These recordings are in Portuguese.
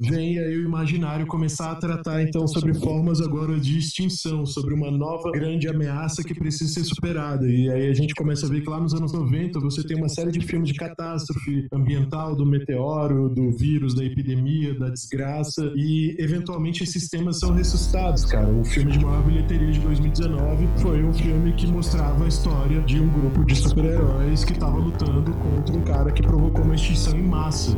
vem aí o imaginário começar a tratar então sobre formas agora de extinção, sobre uma nova grande ameaça que precisa ser superada. E aí a gente começa a ver que lá nos anos 90 você tem uma série de filmes de catástrofe ambiental, do meteoro, do vírus, da epidemia, da desgraça, e eventualmente esses temas são ressuscitados, cara. O filme de maior bilheteria de 2019 foi um filme que mostrava a história de um grupo de super-heróis que estava lutando contra um cara que provocou uma extinção em massa.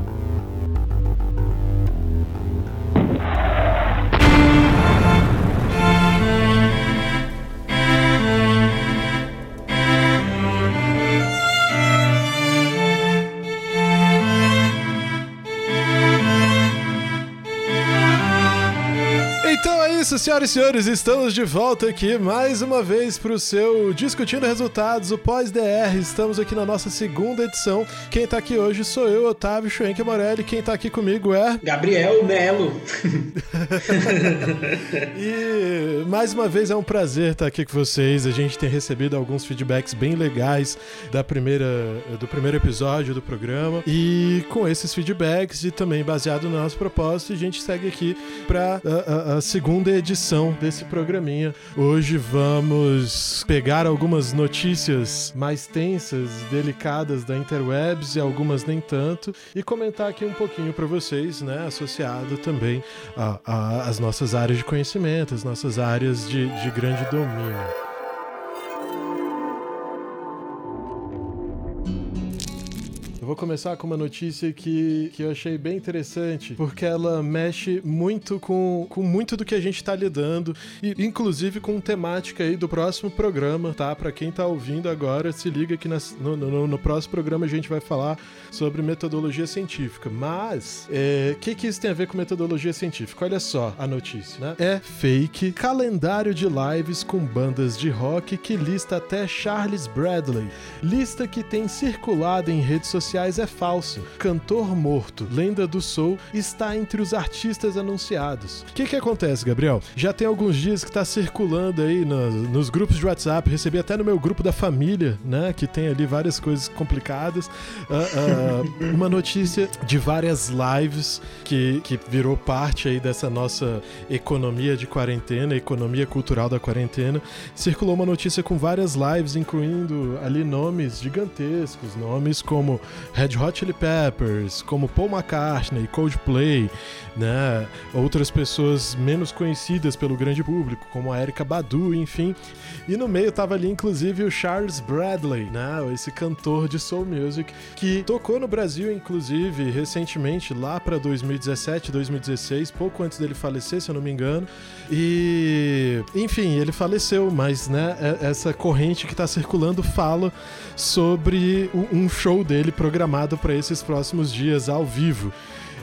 Isso, senhoras e senhores, estamos de volta aqui mais uma vez para o seu Discutindo Resultados, o pós-DR. Estamos aqui na nossa segunda edição. Quem está aqui hoje sou eu, Otávio Schwenke Morelli. Quem está aqui comigo é. Gabriel Melo. e mais uma vez é um prazer estar aqui com vocês. A gente tem recebido alguns feedbacks bem legais da primeira, do primeiro episódio do programa. E com esses feedbacks e também baseado no nosso propósito, a gente segue aqui para a, a, a segunda edição desse programinha. Hoje vamos pegar algumas notícias mais tensas, delicadas da interwebs e algumas nem tanto, e comentar aqui um pouquinho para vocês, né, associado também às nossas áreas de conhecimento, as nossas áreas de, de grande domínio. Vou começar com uma notícia que, que eu achei bem interessante, porque ela mexe muito com, com muito do que a gente está lidando, e inclusive com temática aí do próximo programa, tá? Para quem tá ouvindo agora, se liga que nas, no, no, no, próximo programa a gente vai falar sobre metodologia científica. Mas, o é, que, que isso tem a ver com metodologia científica? Olha só a notícia, né? É fake calendário de lives com bandas de rock que lista até Charles Bradley. Lista que tem circulado em redes sociais é falso. Cantor morto, lenda do soul, está entre os artistas anunciados. O que que acontece, Gabriel? Já tem alguns dias que está circulando aí no, nos grupos de WhatsApp, recebi até no meu grupo da família, né, que tem ali várias coisas complicadas, uh, uh, uma notícia de várias lives que, que virou parte aí dessa nossa economia de quarentena, economia cultural da quarentena. Circulou uma notícia com várias lives, incluindo ali nomes gigantescos, nomes como Red Hot Chili Peppers, como Paul McCartney, Coldplay, né? Outras pessoas menos conhecidas pelo grande público, como a Erika Badu, enfim. E no meio tava ali inclusive o Charles Bradley, né? Esse cantor de soul music que tocou no Brasil inclusive recentemente lá para 2017, 2016, pouco antes dele falecer, se eu não me engano. E enfim, ele faleceu, mas né, é, essa corrente que tá circulando fala sobre um show dele programado para esses próximos dias ao vivo.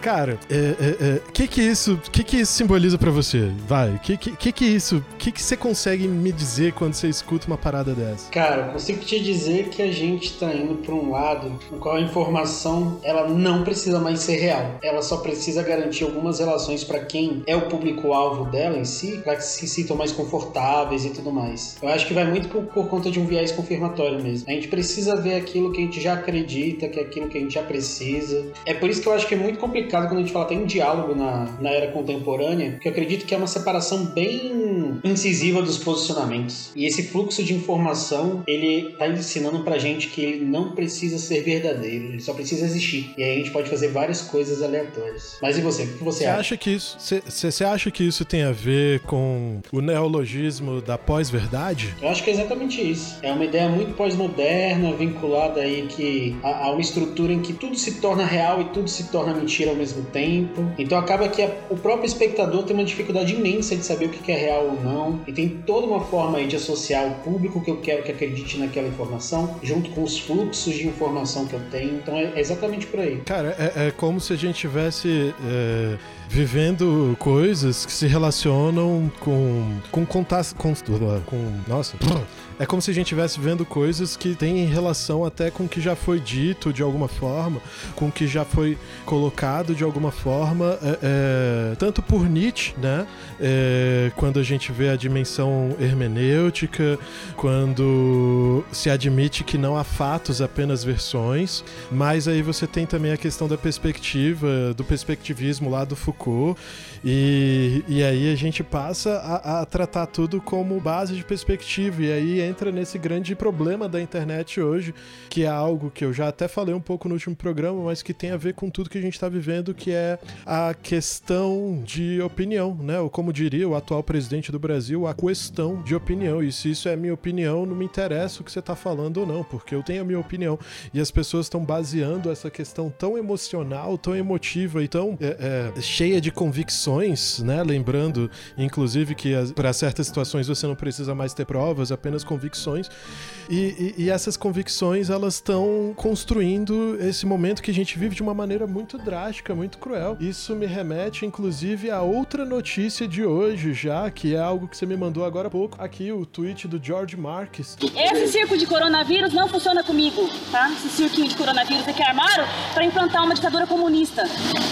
Cara, o é, é, é, que que isso, que que isso simboliza para você? Vai, que que que isso, que que você consegue me dizer quando você escuta uma parada dessa? Cara, eu consigo te dizer que a gente tá indo para um lado no qual a informação ela não precisa mais ser real. Ela só precisa garantir algumas relações para quem é o público-alvo dela em si, para que se sintam mais confortáveis e tudo mais. Eu acho que vai muito por, por conta de um viés confirmatório mesmo. A gente precisa ver aquilo que a gente já acredita, que é aquilo que a gente já precisa. É por isso que eu acho que é muito complicado complicado quando a gente fala até em diálogo na, na era contemporânea, porque eu acredito que é uma separação bem incisiva dos posicionamentos. E esse fluxo de informação, ele tá ensinando pra gente que ele não precisa ser verdadeiro, ele só precisa existir. E aí a gente pode fazer várias coisas aleatórias. Mas e você? O que você, acha? acha que isso, você acha que isso tem a ver com o neologismo da pós-verdade? Eu acho que é exatamente isso. É uma ideia muito pós-moderna, vinculada aí que a, a uma estrutura em que tudo se torna real e tudo se torna mentira mesmo tempo. Então acaba que a, o próprio espectador tem uma dificuldade imensa de saber o que é real ou não. E tem toda uma forma aí de associar o público que eu quero que acredite naquela informação, junto com os fluxos de informação que eu tenho. Então é, é exatamente por aí. Cara, é, é, como se a gente tivesse. É vivendo coisas que se relacionam com com contato com, com nossa é como se a gente estivesse vendo coisas que têm relação até com o que já foi dito de alguma forma, com o que já foi colocado de alguma forma, é, é, tanto por Nietzsche, né? É, quando a gente vê a dimensão hermenêutica, quando se admite que não há fatos, apenas versões, mas aí você tem também a questão da perspectiva, do perspectivismo lá do Foucault colocou. E, e aí a gente passa a, a, tratar tudo como base de perspectiva. E aí entra nesse grande problema da internet hoje, que é algo que eu já até falei um pouco no último programa, mas que tem a ver com tudo que a gente está vivendo, que é a questão de opinião, né? Ou como diria o atual presidente do Brasil, a questão de opinião. E se isso é minha opinião, não me interessa o que você está falando ou não, porque eu tenho a minha opinião. E as pessoas estão baseando essa questão tão emocional, tão emotiva e tão é, é, cheia de convicções, né? Lembrando, inclusive, que para certas situações você não precisa mais ter provas, apenas convicções. E, e, e essas convicções elas estão construindo esse momento que a gente vive de uma maneira muito drástica, muito cruel. Isso me remete, inclusive, a outra notícia de hoje já, que é algo que você me mandou agora há pouco. Aqui, o tweet do George Marques. Esse circo de coronavírus não funciona comigo, tá? Esse cirquinho de coronavírus aqui armaram para implantar uma ditadura comunista,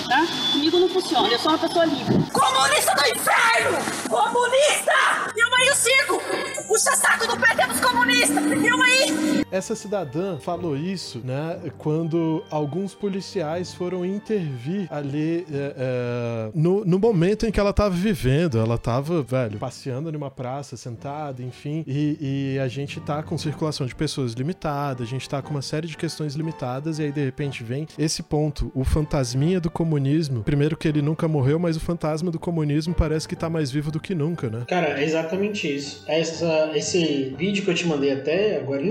tá? Comigo não funciona, eu sou uma pessoa livre. Comunista do inferno! Comunista! E o circo! Puxa saco do PT dos comunistas! E aí! Essa cidadã falou isso, né, quando alguns policiais foram intervir ali é, é, no, no momento em que ela tava vivendo. Ela tava, velho, passeando numa praça, sentada, enfim, e, e a gente tá com circulação de pessoas limitada, a gente tá com uma série de questões limitadas, e aí de repente vem esse ponto, o fantasminha do comunismo. Primeiro que ele nunca morreu, mas o fantasma do comunismo parece que tá mais vivo do que nunca, né? Cara, é exatamente isso. Essa, esse vídeo que eu te mandei até agora,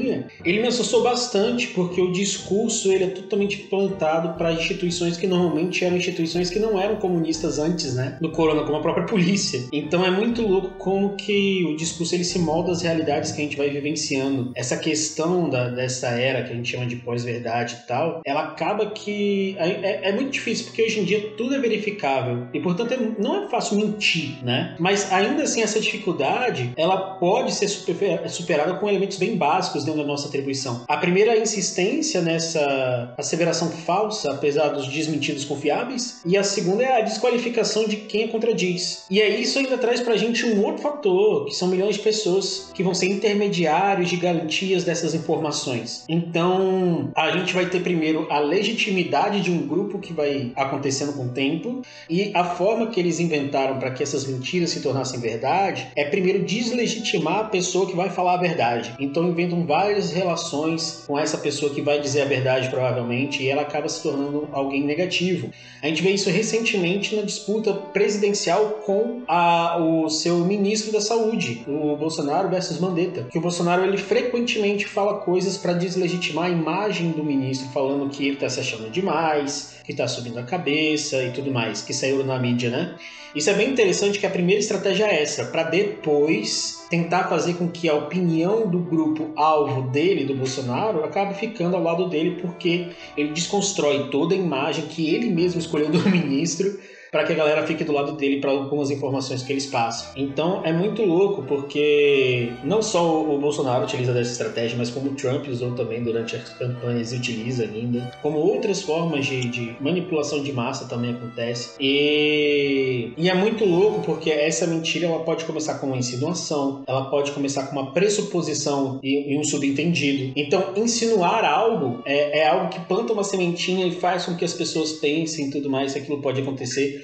ele me assustou bastante porque o discurso ele é totalmente plantado para instituições que normalmente eram instituições que não eram comunistas antes, né, do corona, como a própria polícia. Então é muito louco como que o discurso ele se molda às realidades que a gente vai vivenciando. Essa questão da, dessa era que a gente chama de pós-verdade e tal, ela acaba que é, é, é, muito difícil porque hoje em dia tudo é verificável e portanto é, não é fácil mentir, né? Mas ainda assim essa dificuldade ela pode ser super, superada com elementos bem básicos dentro da nossa atribuição. A primeira insistência nessa asseveração falsa, apesar dos desmentidos confiáveis, e a segunda é a desqualificação de quem a contradiz. E aí isso ainda traz pra gente um outro fator, que são milhões de pessoas que vão ser intermediários de garantias dessas informações. Então, a gente vai ter primeiro a legitimidade de um grupo que vai acontecendo com o tempo e a forma que eles inventaram para que essas mentiras se tornassem verdade é primeiro deslegitimar a pessoa que vai falar a verdade. Então inventam várias relações com essa pessoa que vai dizer a verdade provavelmente e ela acaba se tornando alguém negativo. A gente vê isso recentemente na disputa presidencial com a, o seu ministro da saúde, o Bolsonaro versus Mandetta, que o Bolsonaro ele frequentemente fala coisas para deslegitimar a imagem do ministro, falando que ele está se achando demais, que está subindo a cabeça e tudo mais, que saiu na mídia, né? Isso é bem interessante que a primeira estratégia é essa, para depois tentar fazer com que a opinião do grupo alvo dele, do Bolsonaro, acabe ficando ao lado dele, porque ele desconstrói toda a imagem que ele mesmo escolheu do ministro para que a galera fique do lado dele para algumas informações que eles passam. Então é muito louco porque não só o Bolsonaro utiliza dessa estratégia, mas como o Trump usou também durante as campanhas e utiliza ainda, como outras formas de, de manipulação de massa também acontece. E, e é muito louco porque essa mentira ela pode começar com uma insinuação, ela pode começar com uma pressuposição e, e um subentendido. Então insinuar algo é, é algo que planta uma sementinha e faz com que as pessoas pensem e tudo mais aquilo pode acontecer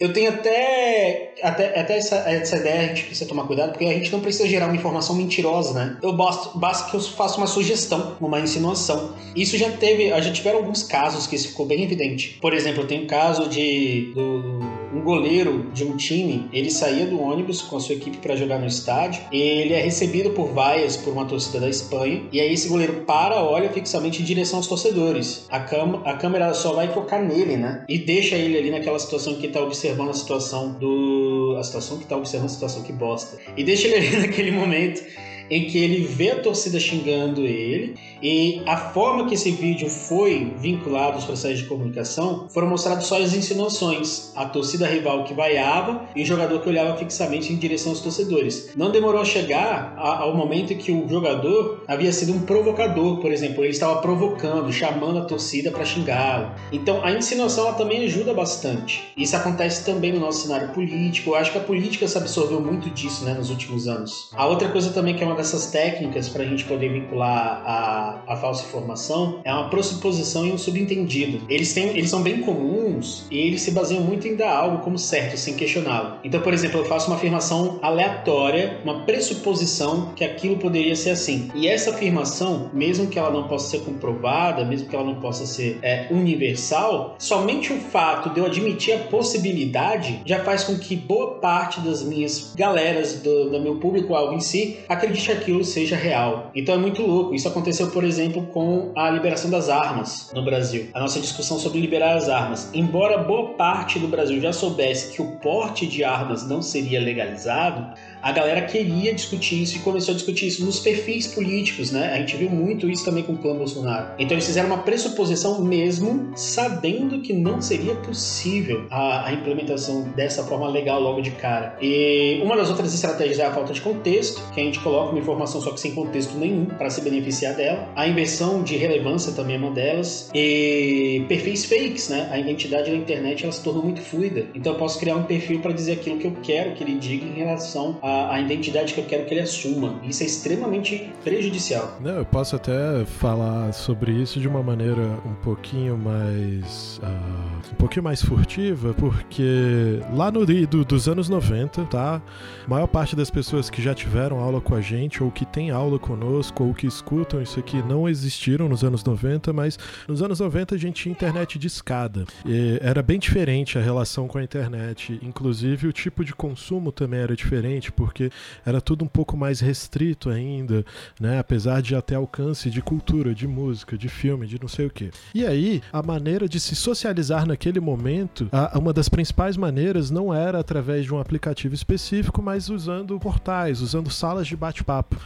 eu tenho até, até, até essa, essa ideia, a gente precisa tomar cuidado, porque a gente não precisa gerar uma informação mentirosa, né? Eu basta, basta que eu faça uma sugestão, uma insinuação. Isso já teve, já tiveram alguns casos que isso ficou bem evidente. Por exemplo, eu tenho um caso de do, um goleiro de um time, ele saía do ônibus com a sua equipe para jogar no estádio, ele é recebido por vaias por uma torcida da Espanha, e aí esse goleiro para, olha fixamente em direção aos torcedores. A, cam a câmera só vai focar nele, né? E deixa ele ali naquela situação que ele tá observando a situação do. a situação que tá observando a situação que bosta. E deixa ele ali naquele momento em que ele vê a torcida xingando ele e a forma que esse vídeo foi vinculado aos processos de comunicação foram mostradas só as insinuações. A torcida rival que vaiava e o jogador que olhava fixamente em direção aos torcedores. Não demorou a chegar ao momento em que o jogador havia sido um provocador, por exemplo, ele estava provocando, chamando a torcida para xingá-lo. Então a insinuação ela também ajuda bastante. Isso acontece também no nosso cenário político. Eu acho que a política se absorveu muito disso né, nos últimos anos. A outra coisa também que é uma dessas técnicas para a gente poder vincular a, a falsa informação é uma pressuposição e um subentendido. Eles, têm, eles são bem comuns. E eles se baseiam muito em dar algo como certo, sem questioná-lo. Então, por exemplo, eu faço uma afirmação aleatória, uma pressuposição que aquilo poderia ser assim. E essa afirmação, mesmo que ela não possa ser comprovada, mesmo que ela não possa ser é, universal, somente o fato de eu admitir a possibilidade já faz com que boa parte das minhas galeras, do, do meu público-alvo em si, acredite que aquilo seja real. Então é muito louco. Isso aconteceu, por exemplo, com a liberação das armas no Brasil. A nossa discussão sobre liberar as armas. Embora boa parte do Brasil já soubesse que o porte de armas não seria legalizado, a galera queria discutir isso e começou a discutir isso nos perfis políticos, né? A gente viu muito isso também com o clã Bolsonaro. Então eles fizeram uma pressuposição mesmo sabendo que não seria possível a, a implementação dessa forma legal logo de cara. E uma das outras estratégias é a falta de contexto, que a gente coloca uma informação só que sem contexto nenhum para se beneficiar dela. A inversão de relevância também é uma delas. E perfis fakes, né? A identidade da internet ela se tornou muito fluida. Então eu posso criar um perfil para dizer aquilo que eu quero que ele diga em relação a a, identidade que eu quero que ele assuma. Isso é extremamente prejudicial. Não, eu posso até falar sobre isso de uma maneira um pouquinho mais. Uh, um pouquinho mais furtiva, porque lá no do, dos anos 90, tá? A maior parte das pessoas que já tiveram aula com a gente, ou que tem aula conosco, ou que escutam isso aqui, não existiram nos anos 90, mas nos anos 90 a gente tinha internet de escada. E era bem diferente a relação com a internet. Inclusive o tipo de consumo também era diferente, porque era tudo um pouco mais restrito ainda, né? Apesar de até alcance de cultura, de música, de filme, de não sei o que. E aí, a maneira de se socializar naquele momento, a, uma das principais maneiras não era através de um aplicativo específico, mas usando portais, usando salas de bate-papo.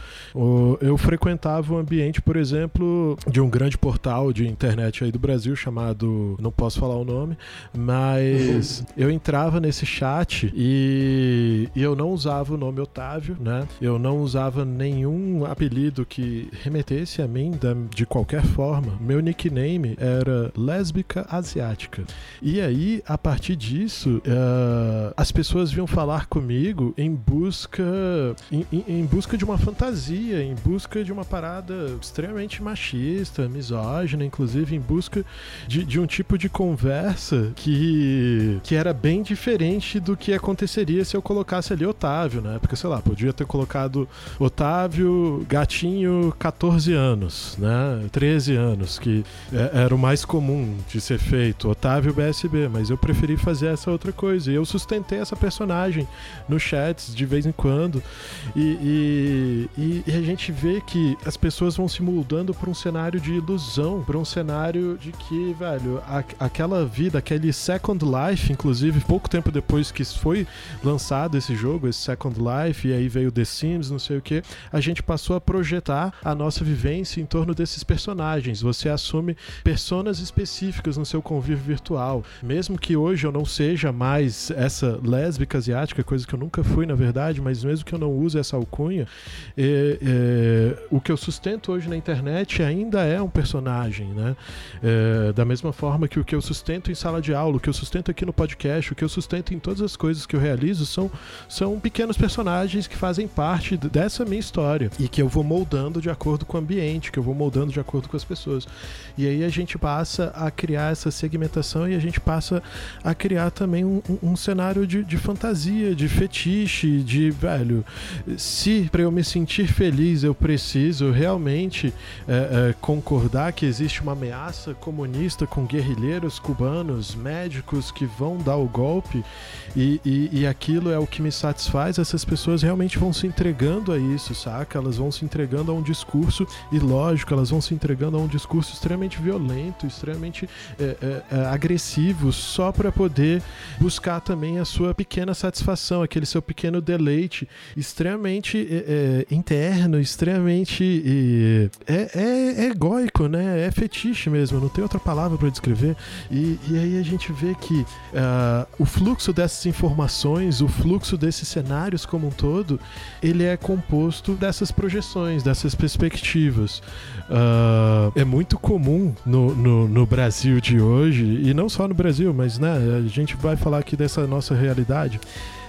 Eu frequentava o um ambiente, por exemplo, de um grande portal de internet aí do Brasil chamado, não posso falar o nome, mas eu entrava nesse chat e, e eu não usava o nome Otávio, né? Eu não usava nenhum apelido que remetesse a mim da, de qualquer forma. Meu nickname era lésbica asiática. E aí, a partir disso, uh, as pessoas vinham falar comigo em busca em, em, busca de uma fantasia, em busca de uma parada extremamente machista, misógina, inclusive em busca de, de um tipo de conversa que, que era bem diferente do que aconteceria se eu colocasse ali Otávio, né? Porque, sei lá, podia ter colocado Otávio Gatinho 14 anos, né? 13 anos, que é, era o mais comum de ser feito. Otávio BSB, mas eu preferi fazer essa outra coisa. E eu sustentei essa personagem no chats de vez em quando. E, e, e a gente vê que as pessoas vão se moldando para um cenário de ilusão, para um cenário de que, velho, a, aquela vida, aquele Second Life, inclusive, pouco tempo depois que foi lançado esse jogo, esse Second Life e aí veio The Sims, não sei o que, a gente passou a projetar a nossa vivência em torno desses personagens. Você assume personas específicas no seu convívio virtual. Mesmo que hoje eu não seja mais essa lésbica asiática, coisa que eu nunca fui, na verdade, mas mesmo que eu não use essa alcunha, é, é, o que eu sustento hoje na internet ainda é um personagem, né? É, da mesma forma que o que eu sustento em sala de aula, o que eu sustento aqui no podcast, o que eu sustento em todas as coisas que eu realizo são, são pequenos personagens personagens que fazem parte dessa minha história e que eu vou moldando de acordo com o ambiente, que eu vou moldando de acordo com as pessoas. E aí a gente passa a criar essa segmentação e a gente passa a criar também um, um, cenário de, de, fantasia, de fetiche, de velho. Se para eu me sentir feliz eu preciso realmente é, é, concordar que existe uma ameaça comunista com guerrilheiros cubanos, médicos que vão dar o golpe e, e, e aquilo é o que me satisfaz, essas pessoas realmente vão se entregando a isso, saca? Elas vão se entregando a um discurso ilógico, elas vão se entregando a um discurso extremamente violento, extremamente é, é, é agressivo, só para poder buscar também a sua pequena satisfação, aquele seu pequeno deleite extremamente é, é, interno, extremamente é, é, egóico, né? É fetiche mesmo, não tem outra palavra para descrever. E, e, aí a gente vê que uh, o fluxo dessas informações, o fluxo desses cenários como um todo, ele é composto dessas projeções, dessas perspectivas. Uh, é muito comum no, no, no, Brasil de hoje, e não só no Brasil, mas né, a gente vai falar aqui dessa nossa realidade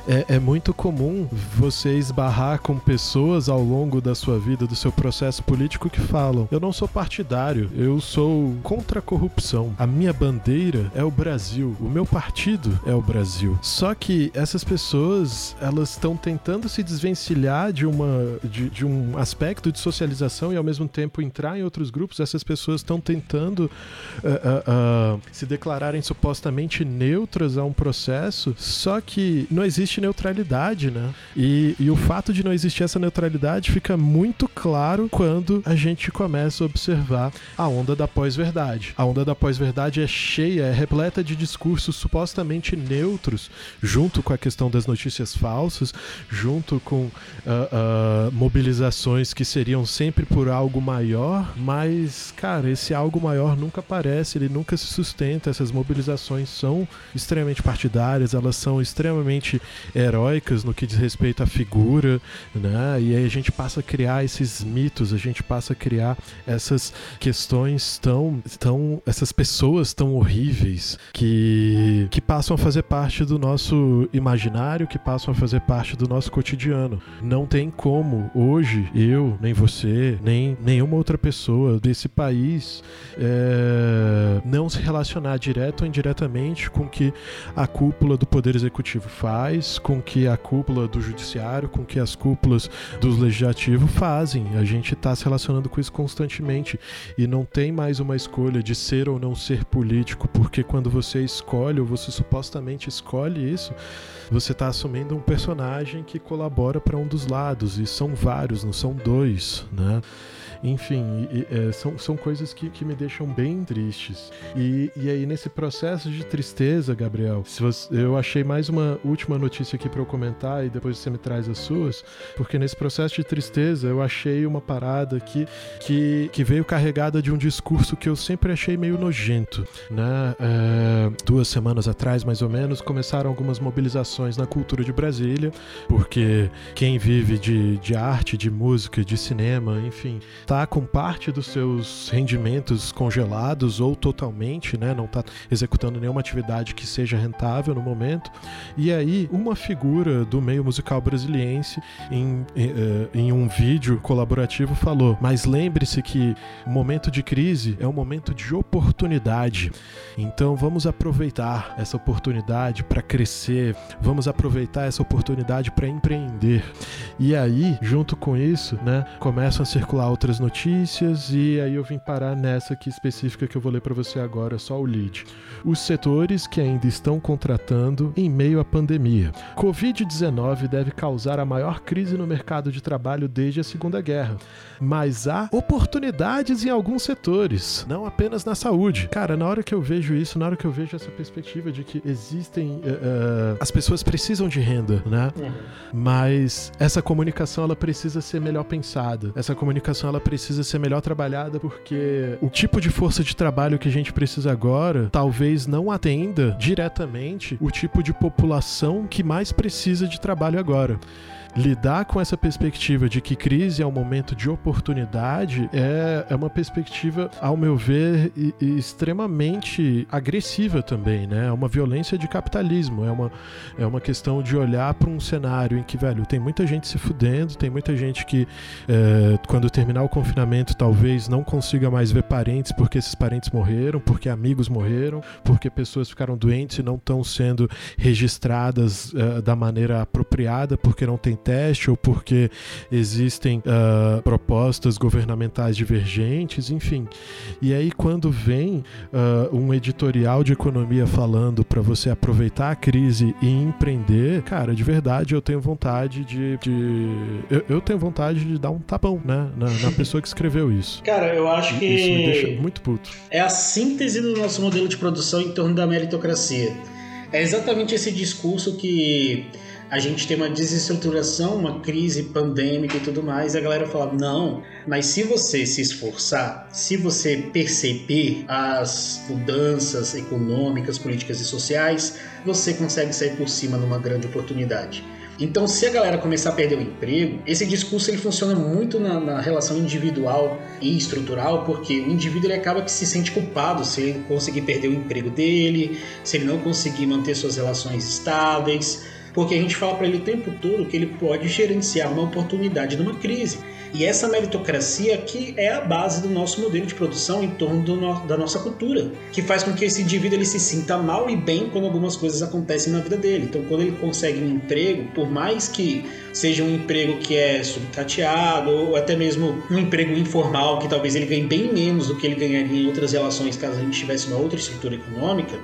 é, é, muito comum você esbarrar com pessoas ao longo da sua vida, do seu processo político, que falam: eu não sou partidário, eu sou contra a corrupção. A minha bandeira é o Brasil, o meu partido é o Brasil. Só que essas pessoas, elas estão tentando se desvencilhar de, uma, de, de um aspecto de socialização e ao mesmo tempo entrar em outros grupos. Essas pessoas estão tentando uh, uh, uh, se declararem supostamente neutras a um processo, só que não existe neutralidade, né? E, e o fato de não existir essa neutralidade fica muito claro quando a gente começa a observar a onda da pós-verdade. A onda da pós-verdade é cheia, é repleta de discursos supostamente neutros, junto com a questão das notícias falsas, junto com uh, uh, mobilizações que seriam sempre por algo maior, mas, cara, esse algo maior nunca aparece, ele nunca se sustenta. Essas mobilizações são extremamente partidárias, elas são extremamente heróicas no que diz respeito à figura, né? E aí a gente passa a criar esses mitos, a gente passa a criar essas questões tão, tão essas pessoas tão horríveis que, que passam a fazer parte do nosso imaginário, que passam a fazer parte do nosso cotidiano. Não tem como hoje eu, nem você, nem nenhuma outra pessoa desse país é, não se relacionar direto ou indiretamente com que a cúpula do Poder Executivo faz, com que a cúpula do Judiciário, com que as cúpulas do Legislativo fazem. A gente está se relacionando com isso constantemente e não tem mais uma escolha de ser ou não ser político, porque quando você escolhe ou você supostamente escolhe isso, você está assumindo um personagem que colabora para um dos lados e são vários, não são dois, né? Enfim, e, é, são, são coisas que, que me deixam bem tristes. E, e aí, nesse processo de tristeza, Gabriel, se você, eu achei mais uma última notícia aqui para eu comentar e depois você me traz as suas, porque nesse processo de tristeza eu achei uma parada que, que, que veio carregada de um discurso que eu sempre achei meio nojento. Né? É, duas semanas atrás, mais ou menos, começaram algumas mobilizações na cultura de Brasília, porque quem vive de, de arte, de música, de cinema, enfim, está com parte dos seus rendimentos congelados ou totalmente, né, não está executando nenhuma atividade que seja rentável no momento. E aí, uma figura do meio musical brasiliense, em, em, eh, em um vídeo colaborativo, falou: Mas lembre-se que o momento de crise é um momento de oportunidade. Então vamos aproveitar essa oportunidade para crescer, vamos aproveitar essa oportunidade para empreender. E aí, junto com isso, né, começam a circular outras notícias e aí eu vim parar nessa aqui específica que eu vou ler para você agora, só o lead. Os setores que ainda estão contratando em meio à pandemia. Covid-19 deve causar a maior crise no mercado de trabalho desde a Segunda Guerra, mas há oportunidades em alguns setores, não apenas na saúde. Cara, na hora que eu vejo isso, na hora que eu vejo essa perspectiva de que existem uh, uh, as pessoas precisam de renda, né? Uhum. Mas essa comunicação ela precisa ser melhor pensada. Essa comunicação ela precisa ser melhor trabalhada porque o tipo de força de trabalho que a gente precisa agora talvez não atenda diretamente o tipo de população que mais precisa de trabalho agora lidar com essa perspectiva de que crise é um momento de oportunidade é, é uma perspectiva, ao meu ver, e, e extremamente agressiva também, né? É uma violência de capitalismo, é uma, é uma questão de olhar para um cenário em que, velho, tem muita gente se fudendo, tem muita gente que, é, quando terminar o confinamento, talvez não consiga mais ver parentes porque esses parentes morreram, porque amigos morreram, porque pessoas ficaram doentes e não estão sendo registradas é, da maneira apropriada, porque não tem teste ou porque existem uh, propostas governamentais divergentes, enfim. E aí, quando vem uh, um editorial de economia falando para você aproveitar a crise e empreender, cara, de verdade eu tenho vontade de. de eu, eu, tenho vontade de dar um tapão, né? Na, na pessoa que escreveu isso. Cara, eu acho que. Isso me deixa muito puto. É a síntese do nosso modelo de produção em torno da meritocracia. É exatamente esse discurso que a gente tem uma desestruturação, uma crise pandêmica e tudo mais, e a galera fala: não, mas se você se esforçar, se você perceber as mudanças econômicas, políticas e sociais, você consegue sair por cima numa grande oportunidade. Então, se a galera começar a perder o emprego, esse discurso ele funciona muito na, na, relação individual e estrutural, porque o indivíduo ele acaba que se sente culpado se ele conseguir perder o emprego dele, se ele não conseguir manter suas relações estáveis, porque a gente fala para ele o tempo todo que ele pode gerenciar uma oportunidade numa crise. E essa meritocracia que é a base do nosso modelo de produção em torno no, da nossa cultura, que faz com que esse indivíduo ele se sinta mal e bem quando algumas coisas acontecem na vida dele. Então, quando ele consegue um emprego, por mais que seja um emprego que é subtateado ou até mesmo um emprego informal que talvez ele ganhe bem menos do que ele ganharia em outras relações caso a gente tivesse uma outra estrutura econômica,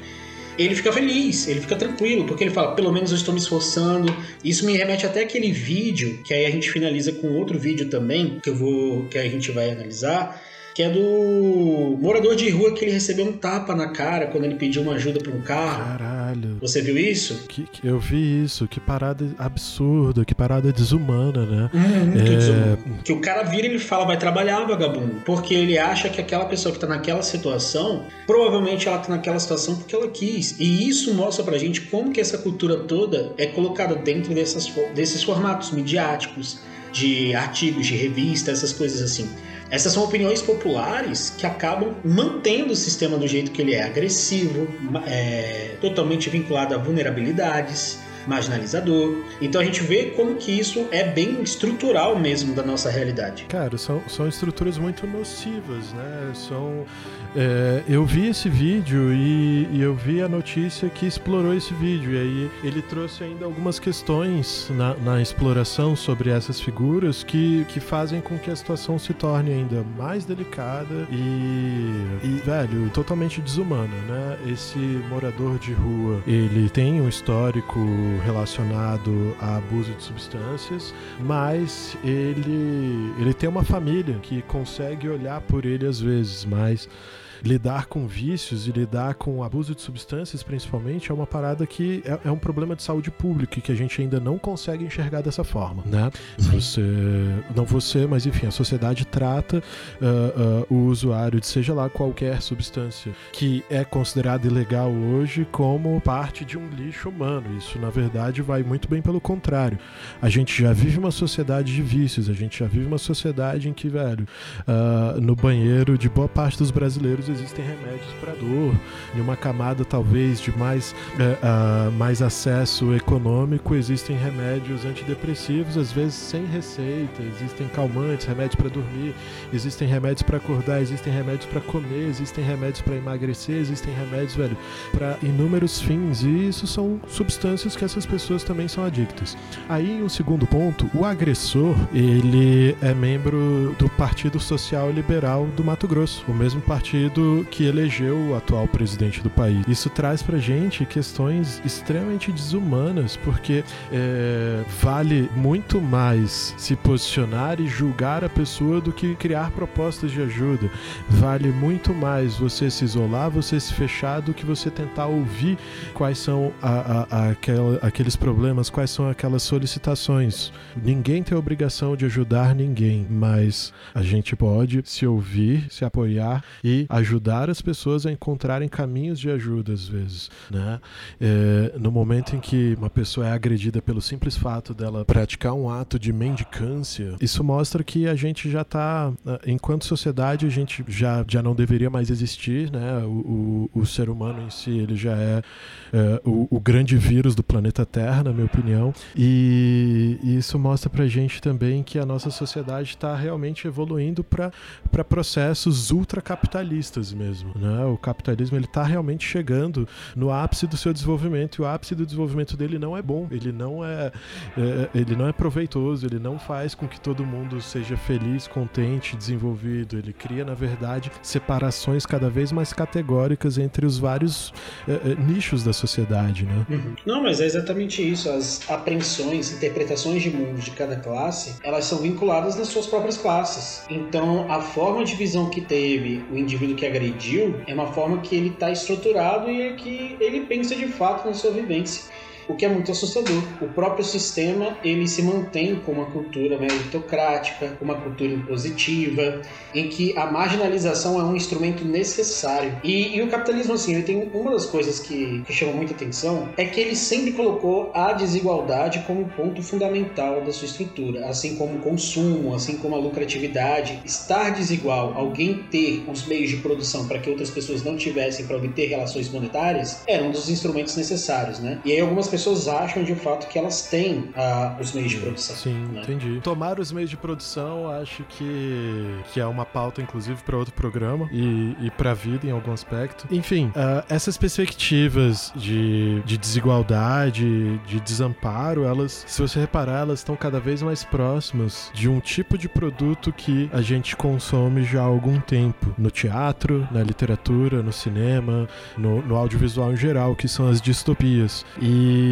ele fica feliz, ele fica tranquilo, porque ele fala, pelo menos eu estou me esforçando. Isso me remete até aquele vídeo, que aí a gente finaliza com outro vídeo também, que eu vou, que a gente vai analisar, que é do morador de rua que ele recebeu um tapa na cara quando ele pediu uma ajuda para um carro. Caralho. Você viu isso? Que, que, eu vi isso. Que parada absurda, que parada desumana, né? Uhum, é... Que o cara vira e ele fala, vai trabalhar, vagabundo. Porque ele acha que aquela pessoa que tá naquela situação, provavelmente ela tá naquela situação porque ela quis. E isso mostra pra gente como que essa cultura toda é colocada dentro dessas, desses formatos midiáticos, de artigos, de revistas, essas coisas assim. Essas são opiniões populares que acabam mantendo o sistema do jeito que ele é agressivo, é, totalmente vinculado a vulnerabilidades, marginalizador. Então a gente vê como que isso é bem estrutural mesmo da nossa realidade. Cara, são, são estruturas muito nocivas, né? São é, eu vi esse vídeo e, e, eu vi a notícia que explorou esse vídeo. E aí ele trouxe ainda algumas questões na, na, exploração sobre essas figuras que, que fazem com que a situação se torne ainda mais delicada e, e, velho, totalmente desumana, né? Esse morador de rua, ele tem um histórico relacionado a abuso de substâncias, mas ele, ele tem uma família que consegue olhar por ele às vezes, mas lidar com vícios e lidar com abuso de substâncias, principalmente, é uma parada que é, é um problema de saúde pública e que a gente ainda não consegue enxergar dessa forma, né? Você, não você, mas enfim, a sociedade trata uh, uh, o usuário de seja lá qualquer substância que é considerada ilegal hoje como parte de um lixo humano. Isso, na verdade, vai muito bem pelo contrário. A gente já vive uma sociedade de vícios, a gente já vive uma sociedade em que, velho, uh, no banheiro de boa parte dos brasileiros existem remédios para dor, em uma camada talvez de mais, uh, mais acesso econômico, existem remédios antidepressivos, às vezes sem receita, existem calmantes, remédios para dormir, existem remédios para acordar, existem remédios para comer, existem remédios para emagrecer, existem remédios, velho, para inúmeros fins, e isso são substâncias que essas pessoas também são adictas. Aí, um segundo ponto, o agressor, ele é membro do Partido Social Liberal do Mato Grosso, o mesmo partido que elegeu o atual presidente do país. Isso traz pra gente questões extremamente desumanas, porque é, vale muito mais se posicionar e julgar a pessoa do que criar propostas de ajuda. Vale muito mais você se isolar, você se fechar, do que você tentar ouvir quais são a, a, a, aquela, aqueles problemas, quais são aquelas solicitações. Ninguém tem a obrigação de ajudar ninguém, mas a gente pode se ouvir, se apoiar e ajudar ajudar as pessoas a encontrarem caminhos de ajuda às vezes, né? É, no momento em que uma pessoa é agredida pelo simples fato dela praticar um ato de mendicância, isso mostra que a gente já está, enquanto sociedade, a gente já, já não deveria mais existir, né? O, o, o ser humano em si, ele já é, é o, o, grande vírus do planeta Terra, na minha opinião, e, e isso mostra pra gente também que a nossa sociedade está realmente evoluindo para processos ultracapitalistas mesmo, né? O capitalismo ele está realmente chegando no ápice do seu desenvolvimento e o ápice do desenvolvimento dele não é bom, ele não é, é ele não é proveitoso, ele não faz com que todo mundo seja feliz, contente, desenvolvido. Ele cria, na verdade, separações cada vez mais categóricas entre os vários é, é, nichos da sociedade, né? Uhum. Não, mas é exatamente isso. As apreensões, interpretações de mundo de cada classe, elas são vinculadas nas suas próprias classes. Então, a forma de visão que teve o indivíduo que agrediu é uma forma que ele está estruturado e é que ele pensa de fato na sua vivência o que é muito assustador. O próprio sistema ele se mantém com uma cultura meritocrática, uma cultura impositiva, em que a marginalização é um instrumento necessário. E, e o capitalismo, assim, ele tem uma das coisas que, que chama muita atenção é que ele sempre colocou a desigualdade como ponto fundamental da sua estrutura, assim como o consumo, assim como a lucratividade. Estar desigual, alguém ter os meios de produção para que outras pessoas não tivessem para obter relações monetárias, era um dos instrumentos necessários, né? E aí algumas pessoas acham de fato que elas têm uh, os meios de produção. Sim, né? entendi. Tomar os meios de produção, acho que, que é uma pauta, inclusive, para outro programa e, e para a vida em algum aspecto. Enfim, uh, essas perspectivas de, de desigualdade, de desamparo, elas, se você reparar, elas estão cada vez mais próximas de um tipo de produto que a gente consome já há algum tempo no teatro, na literatura, no cinema, no, no audiovisual em geral, que são as distopias. E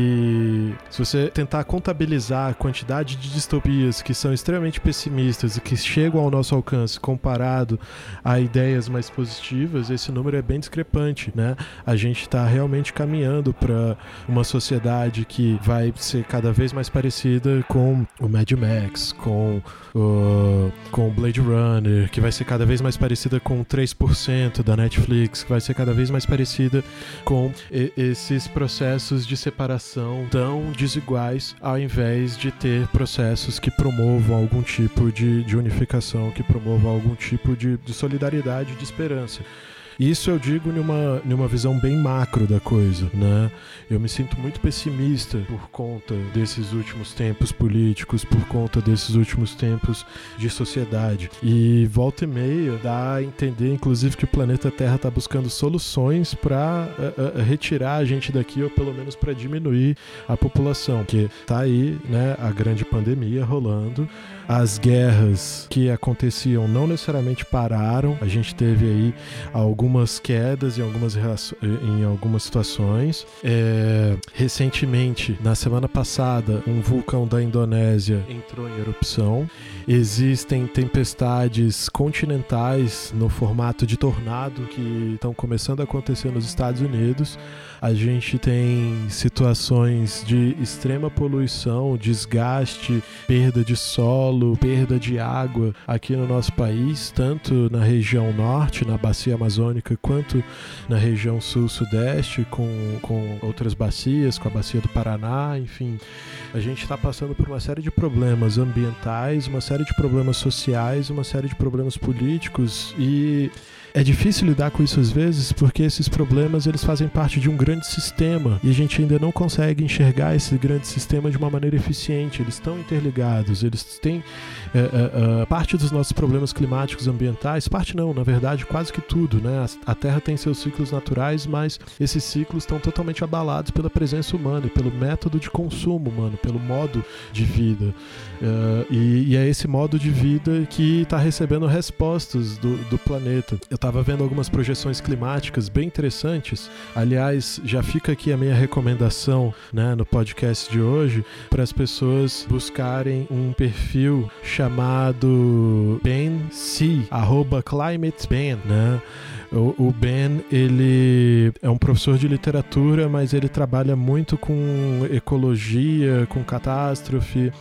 se você tentar contabilizar a quantidade de distopias que são extremamente pessimistas e que chegam ao nosso alcance comparado a ideias mais positivas, esse número é bem discrepante, né? A gente está realmente caminhando para uma sociedade que vai ser cada vez mais parecida com o Mad Max, com o com Blade Runner, que vai ser cada vez mais parecida com 3% da Netflix, que vai ser cada vez mais parecida com esses processos de separação tão desiguais, ao invés de ter processos que promovam algum tipo de, de unificação, que promovam algum tipo de, de solidariedade, de esperança. Isso eu digo numa, numa visão bem macro da coisa, né? Eu me sinto muito pessimista por conta desses últimos tempos políticos, por conta desses últimos tempos de sociedade. E volta e meia dá a entender, inclusive, que o planeta Terra está buscando soluções para eh, eh, retirar a gente daqui, ou pelo menos para diminuir a população. Que tá aí, né, a grande pandemia rolando as guerras que aconteciam não necessariamente pararam. A gente teve aí algumas quedas em algumas, em algumas situações. É, recentemente, na semana passada, um vulcão da Indonésia entrou em erupção. Existem tempestades continentais no formato de tornado que estão começando a acontecer nos Estados Unidos. A gente tem situações de extrema poluição, desgaste, perda de solo, perda de água aqui no nosso país, tanto na região norte, na bacia amazônica, quanto na região sul-sudeste, com, com outras bacias, com a bacia do Paraná, enfim. A gente está passando por uma série de problemas ambientais, uma série de problemas sociais, uma série de problemas políticos e é difícil lidar com isso às vezes porque esses problemas eles fazem parte de um grande sistema e a gente ainda não consegue enxergar esse grande sistema de uma maneira eficiente. Eles estão interligados, eles têm é, é, é, parte dos nossos problemas climáticos ambientais, parte não, na verdade quase que tudo, né? A, a Terra tem seus ciclos naturais, mas esses ciclos estão totalmente abalados pela presença humana e pelo método de consumo humano, pelo modo de vida. Uh, e, e, é esse modo de vida que está recebendo respostas do, do planeta. Eu estava vendo algumas projeções climáticas bem interessantes. Aliás, já fica aqui a minha recomendação né, no podcast de hoje para as pessoas buscarem um perfil chamado Ben C, arroba ClimateBen, né? O, Ben, ele é um professor de literatura, mas ele trabalha muito com ecologia, com catástrofe,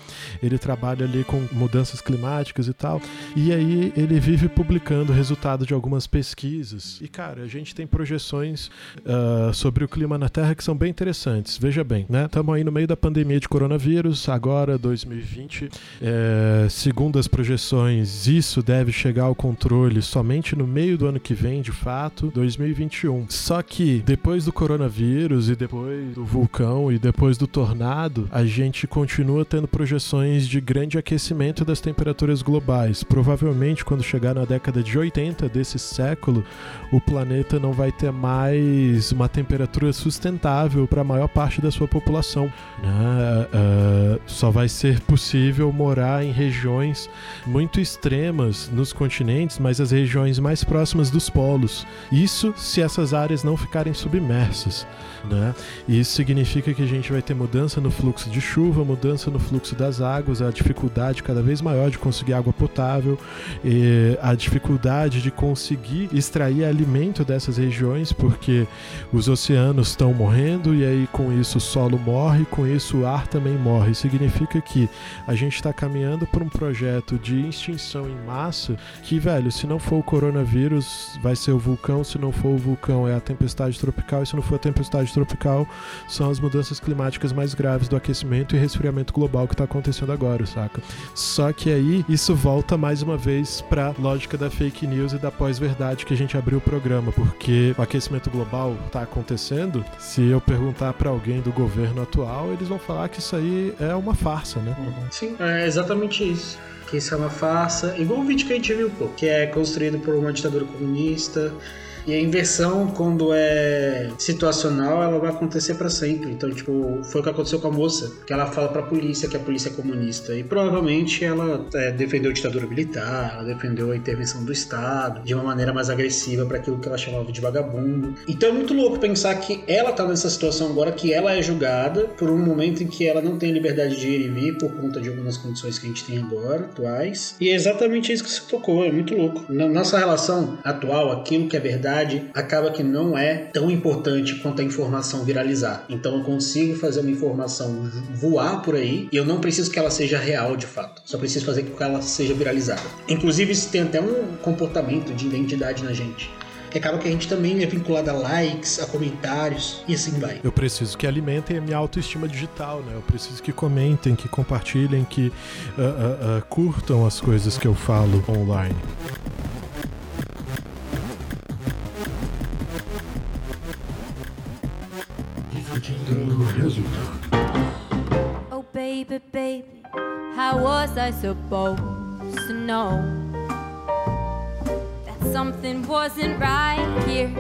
ele trabalha ali com mudanças climáticas e tal. E aí ele vive publicando resultado de algumas pesquisas. E, cara, a gente tem projeções uh, sobre o clima na Terra que são bem interessantes. Veja bem, né? Estamos aí no meio da pandemia de coronavírus, agora 2020. É, segundo as projeções, isso deve chegar ao controle somente no meio do ano que vem, de fato 2021. Só que depois do coronavírus e depois do vulcão e depois do tornado, a gente continua tendo projeções de grande aquecimento das temperaturas globais. Provavelmente quando chegar na década de 80 desse século, o planeta não vai ter mais uma temperatura sustentável para a maior parte da sua população. Né? Uh, só vai ser possível morar em regiões muito extremas nos continentes, mas as regiões mais próximas dos polos isso se essas áreas não ficarem submersas. Né? Isso significa que a gente vai ter mudança no fluxo de chuva, mudança no fluxo das águas, a dificuldade cada vez maior de conseguir água potável, a dificuldade de conseguir extrair alimento dessas regiões, porque os oceanos estão morrendo e aí com isso o solo morre, com isso o ar também morre. Significa que a gente está caminhando por um projeto de extinção em massa que, velho, se não for o coronavírus, vai ser o vulcão, se não for o vulcão, é a tempestade tropical, e se não for a tempestade tropical, são as mudanças climáticas mais graves do aquecimento e resfriamento global que está acontecendo agora, saca? Só que aí isso volta mais uma vez para lógica da fake news e da pós-verdade que a gente abriu o programa, porque o aquecimento global está acontecendo. Se eu perguntar para alguém do governo atual, eles vão falar que isso aí é uma farsa, né? Sim, é exatamente isso. Que isso é uma farsa, igual o vídeo que a gente viu, pô, que é construído por uma ditadura comunista to e a inversão, quando é situacional, ela vai acontecer para sempre. Então, tipo, foi o que aconteceu com a moça, que ela fala pra polícia que a polícia é comunista. E provavelmente ela é, defendeu a ditadura militar, ela defendeu a intervenção do Estado de uma maneira mais agressiva para aquilo que ela chamava de vagabundo. Então é muito louco pensar que ela tá nessa situação agora, que ela é julgada por um momento em que ela não tem liberdade de ir e vir por conta de algumas condições que a gente tem agora, atuais. E é exatamente isso que você tocou, é muito louco. Na nossa relação atual, aquilo que é verdade verdade, acaba que não é tão importante quanto a informação viralizar. Então eu consigo fazer uma informação voar por aí e eu não preciso que ela seja real de fato. Só preciso fazer com que ela seja viralizada. Inclusive, isso tem até um comportamento de identidade na gente que acaba que a gente também é vinculado a likes, a comentários e assim vai. Eu preciso que alimentem a minha autoestima digital, né? Eu preciso que comentem, que compartilhem, que uh, uh, uh, curtam as coisas que eu falo online. Oh, baby, baby, how was I supposed to know that something wasn't right here?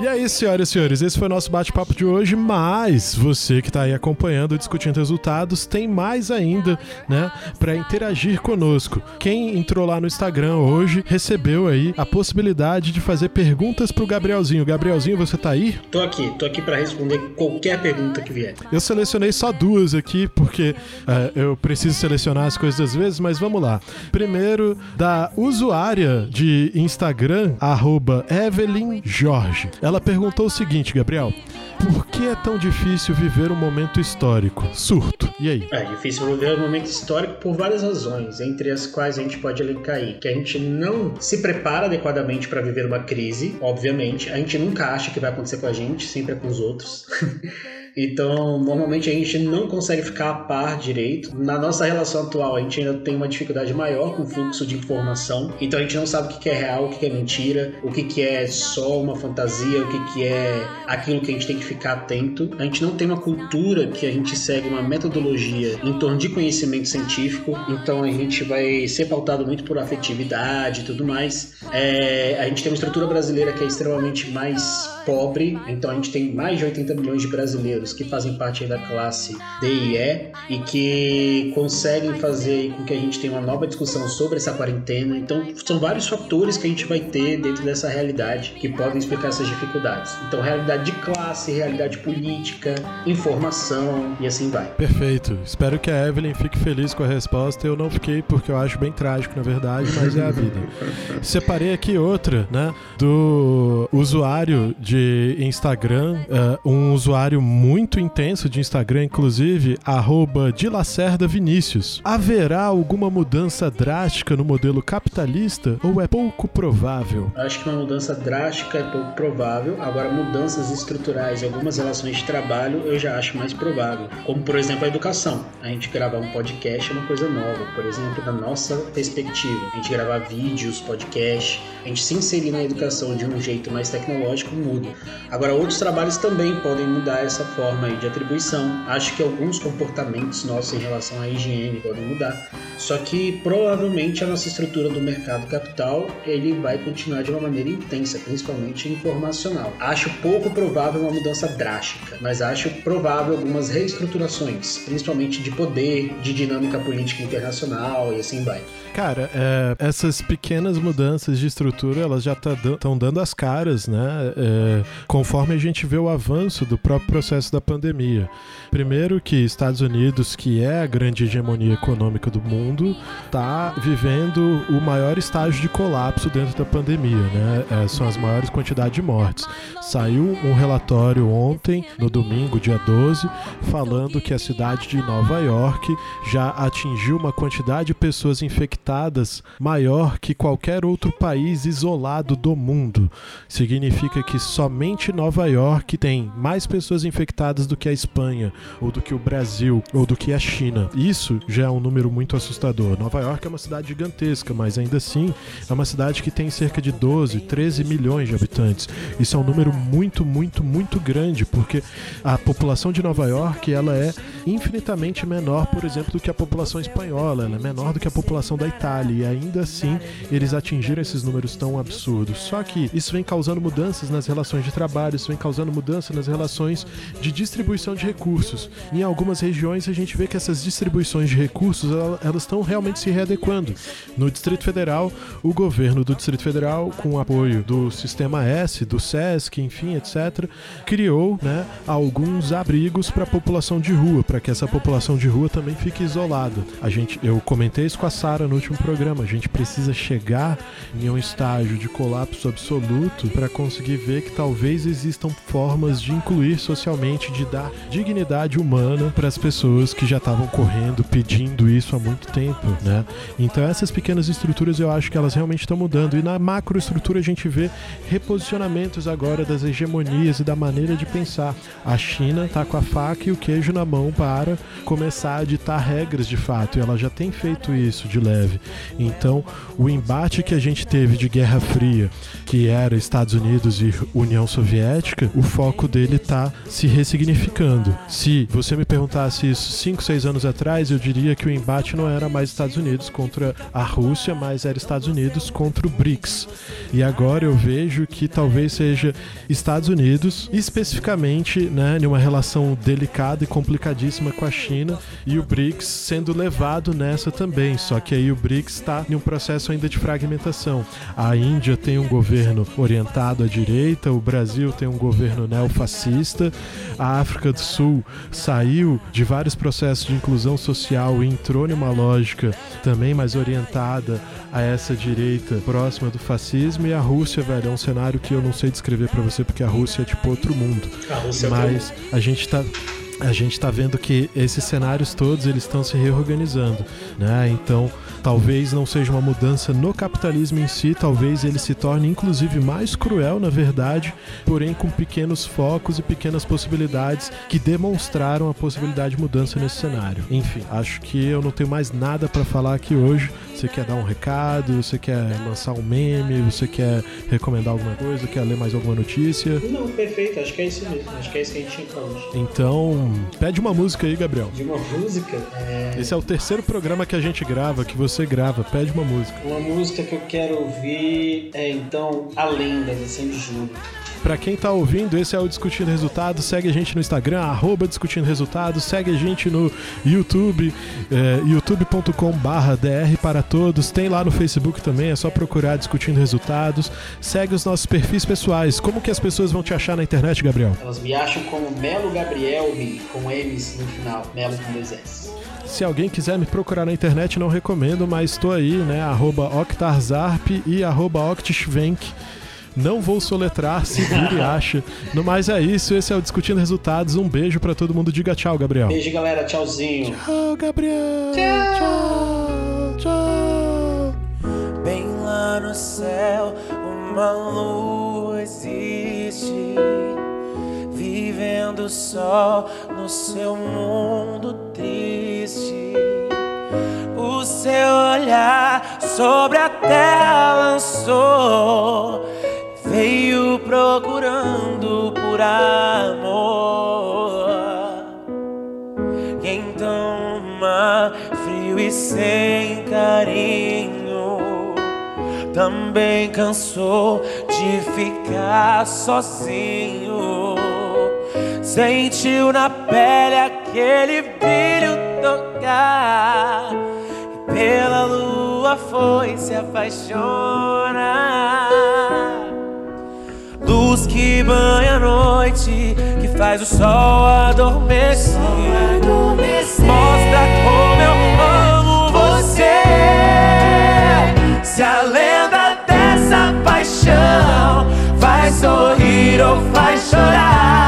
E aí, senhoras e senhores, esse foi o nosso bate-papo de hoje, mas você que está aí acompanhando, discutindo resultados, tem mais ainda, né, para interagir conosco. Quem entrou lá no Instagram hoje recebeu aí a possibilidade de fazer perguntas pro Gabrielzinho. Gabrielzinho, você tá aí? Tô aqui, tô aqui para responder qualquer pergunta que vier. Eu selecionei só duas aqui porque uh, eu preciso selecionar as coisas às vezes, mas vamos lá. Primeiro, da usuária de Instagram, arroba Evelyn Jorge. Ela perguntou o seguinte, Gabriel: por que é tão difícil viver um momento histórico? Surto. E aí? É difícil viver um momento histórico por várias razões, entre as quais a gente pode elencar aí que a gente não se prepara adequadamente para viver uma crise, obviamente. A gente nunca acha que vai acontecer com a gente, sempre é com os outros. Então, normalmente a gente não consegue ficar a par direito. Na nossa relação atual, a gente ainda tem uma dificuldade maior com o fluxo de informação. Então, a gente não sabe o que é real, o que é mentira, o que é só uma fantasia, o que é aquilo que a gente tem que ficar atento. A gente não tem uma cultura que a gente segue uma metodologia em torno de conhecimento científico. Então, a gente vai ser pautado muito por afetividade e tudo mais. É, a gente tem uma estrutura brasileira que é extremamente mais pobre. Então, a gente tem mais de 80 milhões de brasileiros brasileiros que fazem parte da classe D e E e que conseguem fazer com que a gente tenha uma nova discussão sobre essa quarentena. Então, são vários fatores que a gente vai ter dentro dessa realidade que podem explicar essas dificuldades. Então, realidade de classe, realidade política, informação e assim vai. Perfeito. Espero que a Evelyn fique feliz com a resposta. Eu não fiquei porque eu acho bem trágico, na verdade, mas é a vida. Separei aqui outra, né, do usuário de Instagram, uh, um usuário muito muito intenso de Instagram, inclusive, arroba. Haverá alguma mudança drástica no modelo capitalista ou é pouco provável? Acho que uma mudança drástica é pouco provável. Agora, mudanças estruturais e algumas relações de trabalho eu já acho mais provável. Como, por exemplo, a educação. A gente gravar um podcast é uma coisa nova, por exemplo, da nossa perspectiva. A gente gravar vídeos, podcast, a gente se inserir na educação de um jeito mais tecnológico muda. Agora, outros trabalhos também podem mudar essa forma forma de atribuição. Acho que alguns comportamentos nossos em relação à higiene podem mudar. Só que provavelmente a nossa estrutura do mercado capital ele vai continuar de uma maneira intensa, principalmente informacional. Acho pouco provável uma mudança drástica, mas acho provável algumas reestruturações, principalmente de poder, de dinâmica política internacional e assim vai. Cara, é, essas pequenas mudanças de estrutura, elas já estão tá dando as caras, né? é, conforme a gente vê o avanço do próprio processo da pandemia. Primeiro que Estados Unidos, que é a grande hegemonia econômica do mundo, está vivendo o maior estágio de colapso dentro da pandemia, né? É, são as maiores quantidades de mortes. Saiu um relatório ontem, no domingo, dia 12, falando que a cidade de Nova York já atingiu uma quantidade de pessoas infectadas maior que qualquer outro país isolado do mundo. Significa que somente Nova York tem mais pessoas infectadas do que a Espanha, ou do que o Brasil, ou do que a China. Isso já é um número muito assustador. Nova York é uma cidade gigantesca, mas ainda assim é uma cidade que tem cerca de 12, 13 milhões de habitantes. Isso é um número muito, muito, muito grande, porque a população de Nova York ela é infinitamente menor, por exemplo, do que a população espanhola, ela é menor do que a população da Itália, e ainda assim eles atingiram esses números tão absurdos. Só que isso vem causando mudanças nas relações de trabalho, isso vem causando mudança nas relações de distribuição de recursos. Em algumas regiões a gente vê que essas distribuições de recursos elas estão realmente se readequando. No Distrito Federal, o governo do Distrito Federal, com o apoio do Sistema S, do SESC, enfim, etc., criou né, alguns abrigos para a população de rua, para que essa população de rua também fique isolada. A gente, eu comentei isso com a Sara no último programa. A gente precisa chegar em um estágio de colapso absoluto para conseguir ver que talvez existam formas de incluir socialmente, de dar dignidade humana para as pessoas que já estavam correndo, pedindo isso há muito tempo, né? Então essas pequenas estruturas eu acho que elas realmente estão mudando e na macroestrutura a gente vê reposicionamentos agora das hegemonias e da maneira de pensar. A China está com a faca e o queijo na mão para começar a ditar regras de fato e ela já tem feito isso de leve. Então o embate que a gente teve de Guerra Fria, que era Estados Unidos e União Soviética, o foco dele está se ressignificando. Se você me perguntasse isso 5, 6 anos atrás, eu diria que o embate não era mais Estados Unidos contra a Rússia, mas era Estados Unidos contra o BRICS. E agora eu vejo que talvez seja Estados Unidos, especificamente, né, em uma relação delicada e complicadíssima com a China, e o BRICS sendo levado nessa também. Só que aí o BRICS está em um processo ainda de fragmentação. A Índia tem um governo orientado à direita, o Brasil tem um governo neofascista, a África do Sul saiu de vários processos de inclusão social e entrou numa lógica também mais orientada a essa direita próxima do fascismo e a Rússia, velho, é um cenário que eu não sei descrever para você porque a Rússia é tipo outro mundo. é Mas a gente tá a gente está vendo que esses cenários todos eles estão se reorganizando, né? Então, talvez não seja uma mudança no capitalismo em si, talvez ele se torne inclusive mais cruel, na verdade, porém com pequenos focos e pequenas possibilidades que demonstraram a possibilidade de mudança nesse cenário. Enfim, acho que eu não tenho mais nada para falar aqui hoje. Você quer dar um recado? Você quer lançar um meme? Você quer recomendar alguma coisa? Quer ler mais alguma notícia? Não, perfeito. Acho que é isso mesmo. Acho que é isso que a gente tinha pra hoje. Então, pede uma música aí, Gabriel. De uma música, é... Esse é o terceiro programa que a gente grava, que você grava. Pede uma música. Uma música que eu quero ouvir é, então, A Lenda, de Sandy Júnior. Pra quem tá ouvindo, esse é o Discutindo Resultados. Segue a gente no Instagram, arroba Discutindo Resultados. Segue a gente no YouTube, é, youtube.com/barra DR para todos. Tem lá no Facebook também, é só procurar Discutindo Resultados. Segue os nossos perfis pessoais. Como que as pessoas vão te achar na internet, Gabriel? Elas me acham como Melo Gabriel, com M's no final. Melo com dois S. Se alguém quiser me procurar na internet, não recomendo, mas estou aí, né? Arroba Octarzarp e arroba Octishvenk. Não vou soletrar, se vira e acha. No mais é isso, esse é o Discutindo Resultados. Um beijo pra todo mundo. Diga tchau, Gabriel. Beijo, galera. Tchauzinho. Tchau, Gabriel. Tchau, tchau. Bem lá no céu, uma lua existe, vivendo só no seu mundo triste. O seu olhar sobre a terra lançou, veio procurando por amor. E então, mar frio e sem carinho, também cansou de ficar sozinho. Sentiu na pele aquele brilho tocar, e pela lua foi se apaixonar. Luz que banha a noite, que faz o sol adormecer. Mostra como eu amo você. Se a lenda dessa paixão faz sorrir ou faz chorar.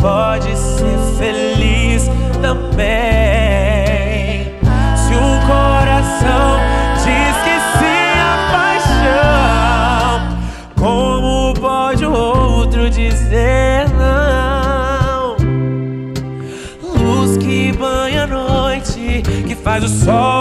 Pode ser feliz também. Se um coração diz que sim a paixão, como pode o outro dizer não? Luz que banha a noite, que faz o sol